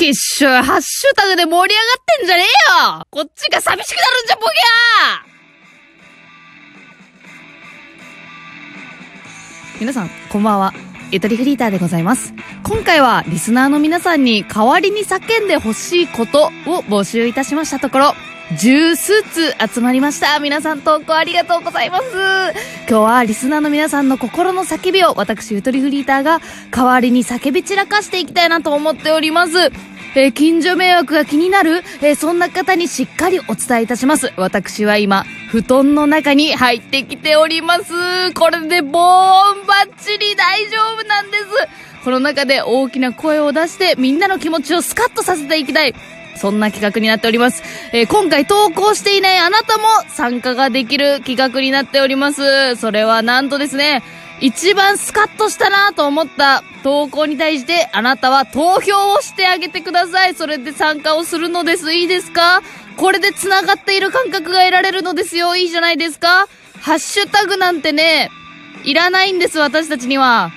きっしょい、ハッシュタグで盛り上がってんじゃねえよこっちが寂しくなるんじゃ、ボケー皆さん、こんばんは。ゆとりフリーターでございます。今回はリスナーの皆さんに代わりに叫んでほしいことを募集いたしましたところ、十数通集まりました。皆さん投稿ありがとうございます。今日はリスナーの皆さんの心の叫びを私ゆとりフリーターが代わりに叫び散らかしていきたいなと思っております。えー近所迷惑が気になる、えーそんな方にしっかりお伝えいたします。私は今、布団の中に入ってきております。これでボーンバッチリ大丈夫なんです。この中で大きな声を出してみんなの気持ちをスカッとさせていきたい。そんな企画になっております。えー今回投稿していないあなたも参加ができる企画になっております。それはなんとですね、一番スカッとしたなと思った投稿に対してあなたは投票をしてあげてください。それで参加をするのです。いいですか？これで繋がっている感覚が得られるのですよ。いいじゃないですか？ハッシュタグなんてね、いらないんです、私たちには。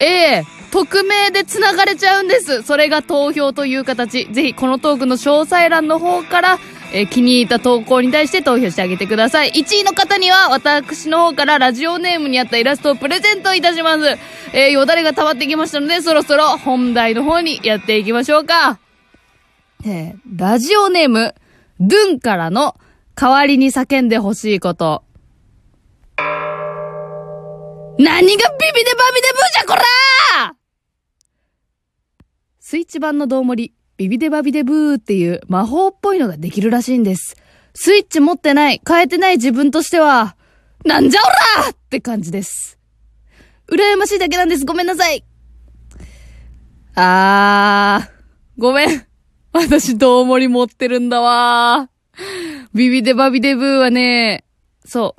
ええ匿名で繋がれちゃうんです。それが投票という形。ぜひ、このトークの詳細欄の方から、えー気に入った投稿に対して投票してあげてください。1位の方には、私の方からラジオネームにあったイラストをプレゼントいたします。えー、よだれが溜まってきましたので、そろそろ本題の方にやっていきましょうか。えー、ラジオネーム、ドゥンからの代わりに叫んでほしいこと。何がビビデバビデブーじゃこらスイッチ版のどうもり、ビビデバビデブーっていう魔法っぽいのができるらしいんです。スイッチ持ってない、変えてない自分としては、なんじゃおらって感じです。羨ましいだけなんです。ごめんなさい。あー、ごめん。私、どうもり持ってるんだわビビデバビデブーはね、そ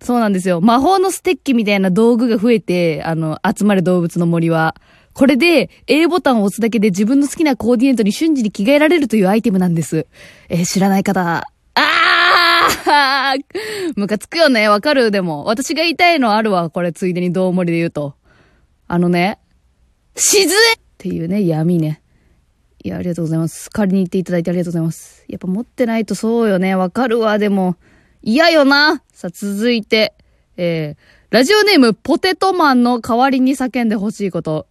う、そうなんですよ。魔法のステッキみたいな道具が増えて、あの、集まる動物の森は。これで A ボタンを押すだけで自分の好きなコーディネートに瞬時に着替えられるというアイテムなんです。えー知らない方、あームカつくよね。わかる？でも。私が言いたいのあるわ。これ、ついでにどうもりで言うと。あのね、しずっていうね、闇ね。いや、ありがとうございます。借りに行っていただいてありがとうございます。やっぱ持ってないとそうよね。わかるわ。でも、嫌よな。さあ、続いて、えー、ラジオネーム、ポテトマンの代わりに叫んでほしいこと。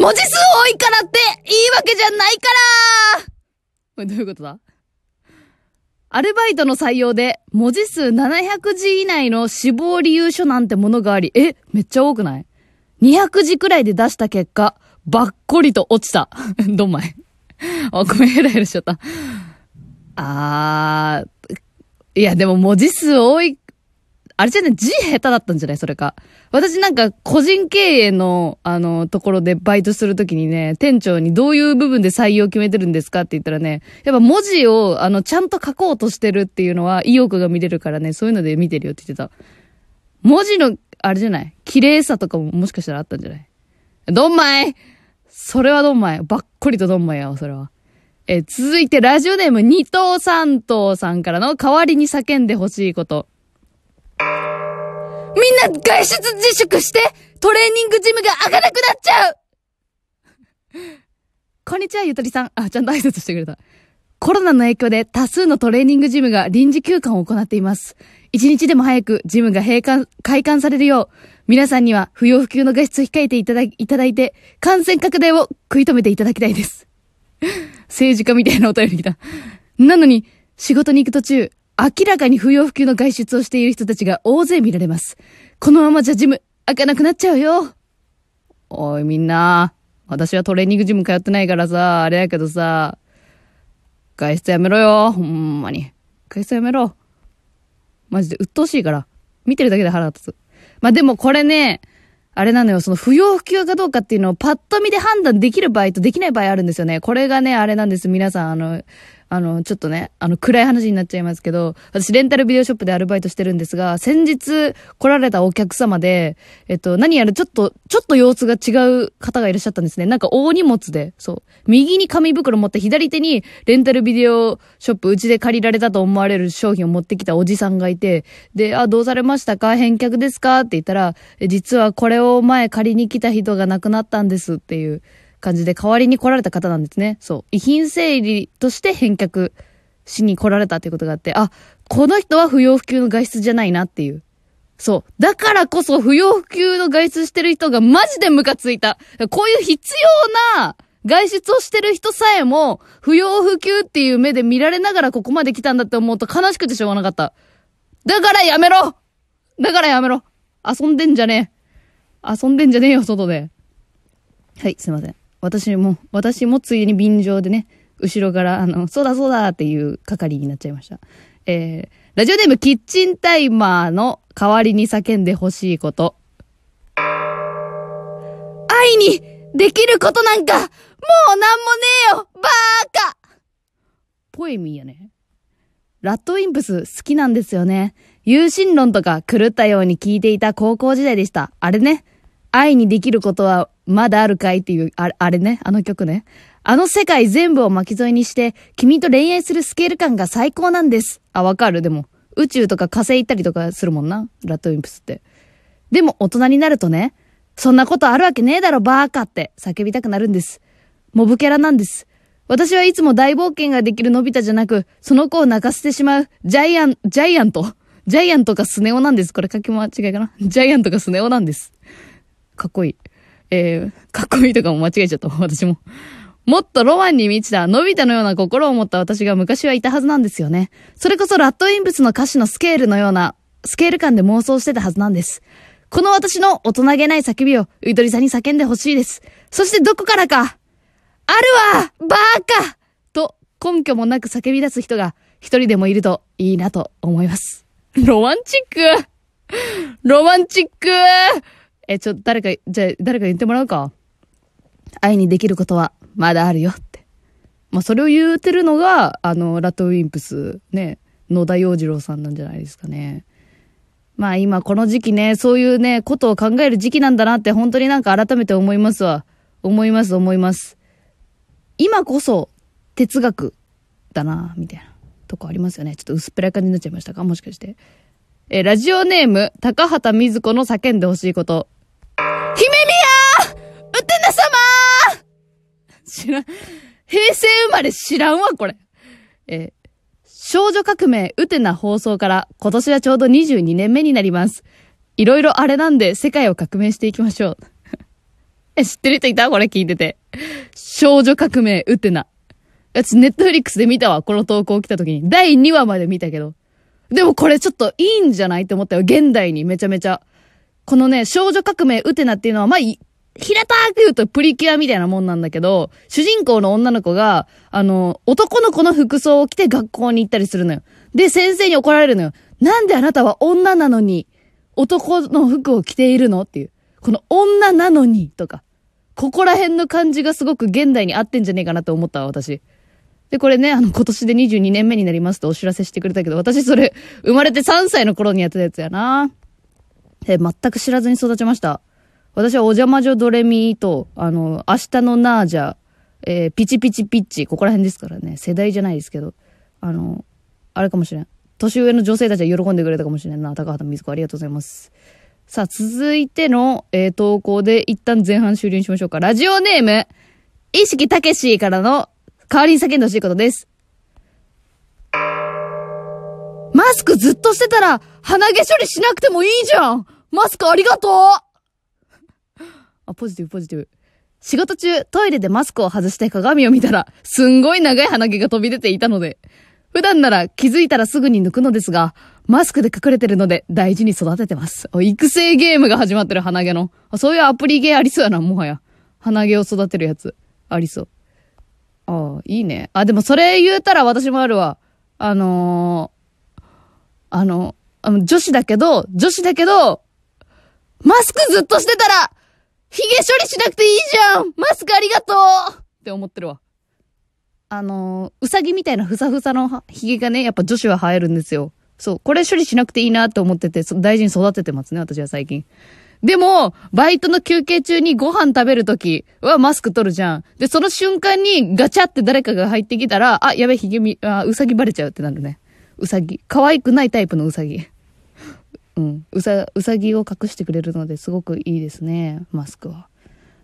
文字数多いからって、いいわけじゃないからこれどういうことだ？アルバイトの採用で、文字数700字以内の死亡理由書なんてものがあり、え、めっちゃ多くない ?200 字くらいで出した結果、ばっこりと落ちた。どんまい。あ、ごめん、ヘラヘラしちゃった。あー、いや、でも文字数多い、あれじゃね、字下手だったんじゃないそれか。私なんか、個人経営の、あの、ところでバイトするときにね、店長にどういう部分で採用決めてるんですかって言ったらね、やっぱ文字を、あの、ちゃんと書こうとしてるっていうのは意欲が見れるからね、そういうので見てるよって言ってた。文字の、あれじゃない？綺麗さとかももしかしたらあったんじゃない？どんまいそれはどんまい？ばっこりとどんまいやわ、それは。え続いてラジオネーム二頭三頭さんからの代わりに叫んでほしいこと。みんな外出自粛してトレーニングジムが開かなくなっちゃうこんにちは、ゆとりさん。あ、ちゃんと挨拶してくれた。コロナの影響で多数のトレーニングジムが臨時休館を行っています。一日でも早くジムが閉館、開館されるよう、皆さんには不要不急の外出を控えていただいただいて、感染拡大を食い止めていただきたいです。政治家みたいなお便り来た。なのに、仕事に行く途中、明らかに不要不急の外出をしている人たちが大勢見られます。このままじゃジム、開かなくなっちゃうよ。おいみんな、私はトレーニングジム通ってないからさ、あれやけどさ、外出やめろよ、ほんまに。外出やめろ。マジで鬱陶しいから。見てるだけで腹立つ。まあ、でもこれね、あれなのよ、その不要不急かどうかっていうのをパッと見で判断できる場合とできない場合あるんですよね。これがね、あれなんです。皆さん、あの、あの、ちょっとね、あの、暗い話になっちゃいますけど、私、レンタルビデオショップでアルバイトしてるんですが、先日来られたお客様で、えっと、何やらちょっと、ちょっと様子が違う方がいらっしゃったんですね。なんか大荷物で、そう。右に紙袋持って左手にレンタルビデオショップ、うちで借りられたと思われる商品を持ってきたおじさんがいて、で、あ、どうされましたか？返却ですか？って言ったら、実はこれを前借りに来た人が亡くなったんですっていう感じで代わりに来られた方なんですね。そう。遺品整理として返却しに来られたっていうことがあって、あ、この人は不要不急の外出じゃないなっていう。そう。だからこそ不要不急の外出してる人がマジでムカついた。こういう必要な外出をしてる人さえも不要不急っていう目で見られながらここまで来たんだって思うと悲しくてしょうがなかった。だからやめろだからやめろ遊んでんじゃねえ。遊んでんじゃねえよ、外で。はい、すいません。私も、私もついに便乗でね、後ろから、あの、そうだそうだっていう係になっちゃいました。えー、ラジオネームキッチンタイマーの代わりに叫んでほしいこと。愛にできることなんか、もうなんもねえよバーカポエミーやね。ラットウィンプス好きなんですよね。有心論とか狂ったように聞いていた高校時代でした。あれね。愛にできることはまだあるかいっていう、あれ、あれね、あの曲ね。あの世界全部を巻き添えにして、君と恋愛するスケール感が最高なんです。あ、わかるでも、宇宙とか火星行ったりとかするもんな。ラットウィンプスって。でも大人になるとね、そんなことあるわけねえだろ、バーカって叫びたくなるんです。モブキャラなんです。私はいつも大冒険ができるのび太じゃなく、その子を泣かせてしまう、ジャイアン、ジャイアントジャイアントかスネ夫なんです。これ書き間違いかなジャイアントかスネ夫なんです。かっこいい。えー、かっこいいとかも間違えちゃった。私も。もっとロマンに満ちた、のび太のような心を持った私が昔はいたはずなんですよね。それこそラットインプスの歌詞のスケールのような、スケール感で妄想してたはずなんです。この私の大人げない叫びを、ういとりさんに叫んでほしいです。そしてどこからか、あるわバーカと根拠もなく叫び出す人が一人でもいるといいなと思います。ロマンチックロマンチックえ、ちょ、誰か、じゃあ、誰か言ってもらうか。愛にできることはまだあるよって。まあ、それを言うてるのが、あの、ラトウィンプス、ね、野田洋次郎さんなんじゃないですかね。まあ今この時期ね、そういうね、ことを考える時期なんだなって本当になんか改めて思いますわ。思います、思います。今こそ哲学だな、みたいなとこありますよね。ちょっと薄っぺらい感じになっちゃいましたか？もしかして。えラジオネーム、高畑水子の叫んでほしいこと。知らん。平成生まれ知らんわ、これ。え、少女革命ウテナ放送から今年はちょうど22年目になります。いろいろあれなんで世界を革命していきましょう。え、知ってる人いたこれ聞いてて。少女革命ウテナ。私ネットフリックスで見たわ、この投稿来た時に。第2話まで見たけど。でもこれちょっといいんじゃないって思ったよ。現代にめちゃめちゃ。このね、少女革命ウテナっていうのは、まあ、平たく言うとプリキュアみたいなもんなんだけど、主人公の女の子が、あの、男の子の服装を着て学校に行ったりするのよ。で、先生に怒られるのよ。なんであなたは女なのに、男の服を着ているのっていう。この女なのに、とか。ここら辺の感じがすごく現代に合ってんじゃねえかなと思ったわ、私。で、これね、あの、今年で22年目になりますとお知らせしてくれたけど、私それ、生まれて3歳の頃にやってたやつやな。え、全く知らずに育ちました。私はお邪魔女ドレミーと、あの、明日のナージャ、えー、ピチピチピッチ、ここら辺ですからね、世代じゃないですけど、あの、あれかもしれん。年上の女性たちは喜んでくれたかもしれんな。高畑水子ありがとうございます。さあ、続いての、えー、投稿で一旦前半終了にしましょうか。ラジオネーム、意識たけしからの代わりに叫んでほしいことです。マスクずっとしてたら、鼻毛処理しなくてもいいじゃんマスクありがとうあ、ポジティブ、ポジティブ。仕事中、トイレでマスクを外して鏡を見たら、すんごい長い鼻毛が飛び出ていたので、普段なら気づいたらすぐに抜くのですが、マスクで隠れてるので大事に育ててます。育成ゲームが始まってる鼻毛の。そういうアプリゲーありそうやな、もはや。鼻毛を育てるやつ。ありそう。ああ、いいね。あ、でもそれ言うたら私もあるわ。あのー、あの、あの女子だけど、女子だけど、マスクずっとしてたら、髭処理しなくていいじゃんマスクありがとうって思ってるわ。あのー、うさぎみたいなふさふさの髭がね、やっぱ女子は生えるんですよ。そう、これ処理しなくていいなって思ってて、大事に育ててますね、私は最近。でも、バイトの休憩中にご飯食べるときはマスク取るじゃん。で、その瞬間にガチャって誰かが入ってきたら、あ、やべ、髭み、あ、うさぎバレちゃうってなるね。うさぎ。可愛くないタイプのうさぎ。う。さ、うさぎを隠してくれるのですごくいいですね、マスクは。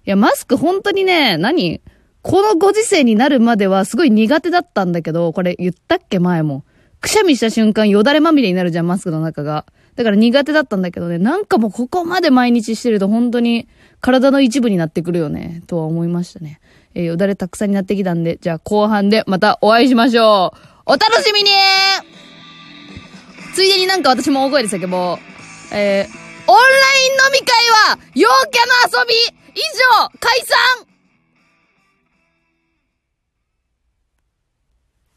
いや、マスク本当にね、何？このご時世になるまではすごい苦手だったんだけど、これ言ったっけ？前も。くしゃみした瞬間よだれまみれになるじゃん、マスクの中が。だから苦手だったんだけどね、なんかもうここまで毎日してると本当に体の一部になってくるよね、とは思いましたね。えー、よだれたくさんになってきたんで、じゃあ後半でまたお会いしましょう。お楽しみについでになんか私も大声で叫ぼう。えー、オンライン飲み会は陽キャの遊び以上解散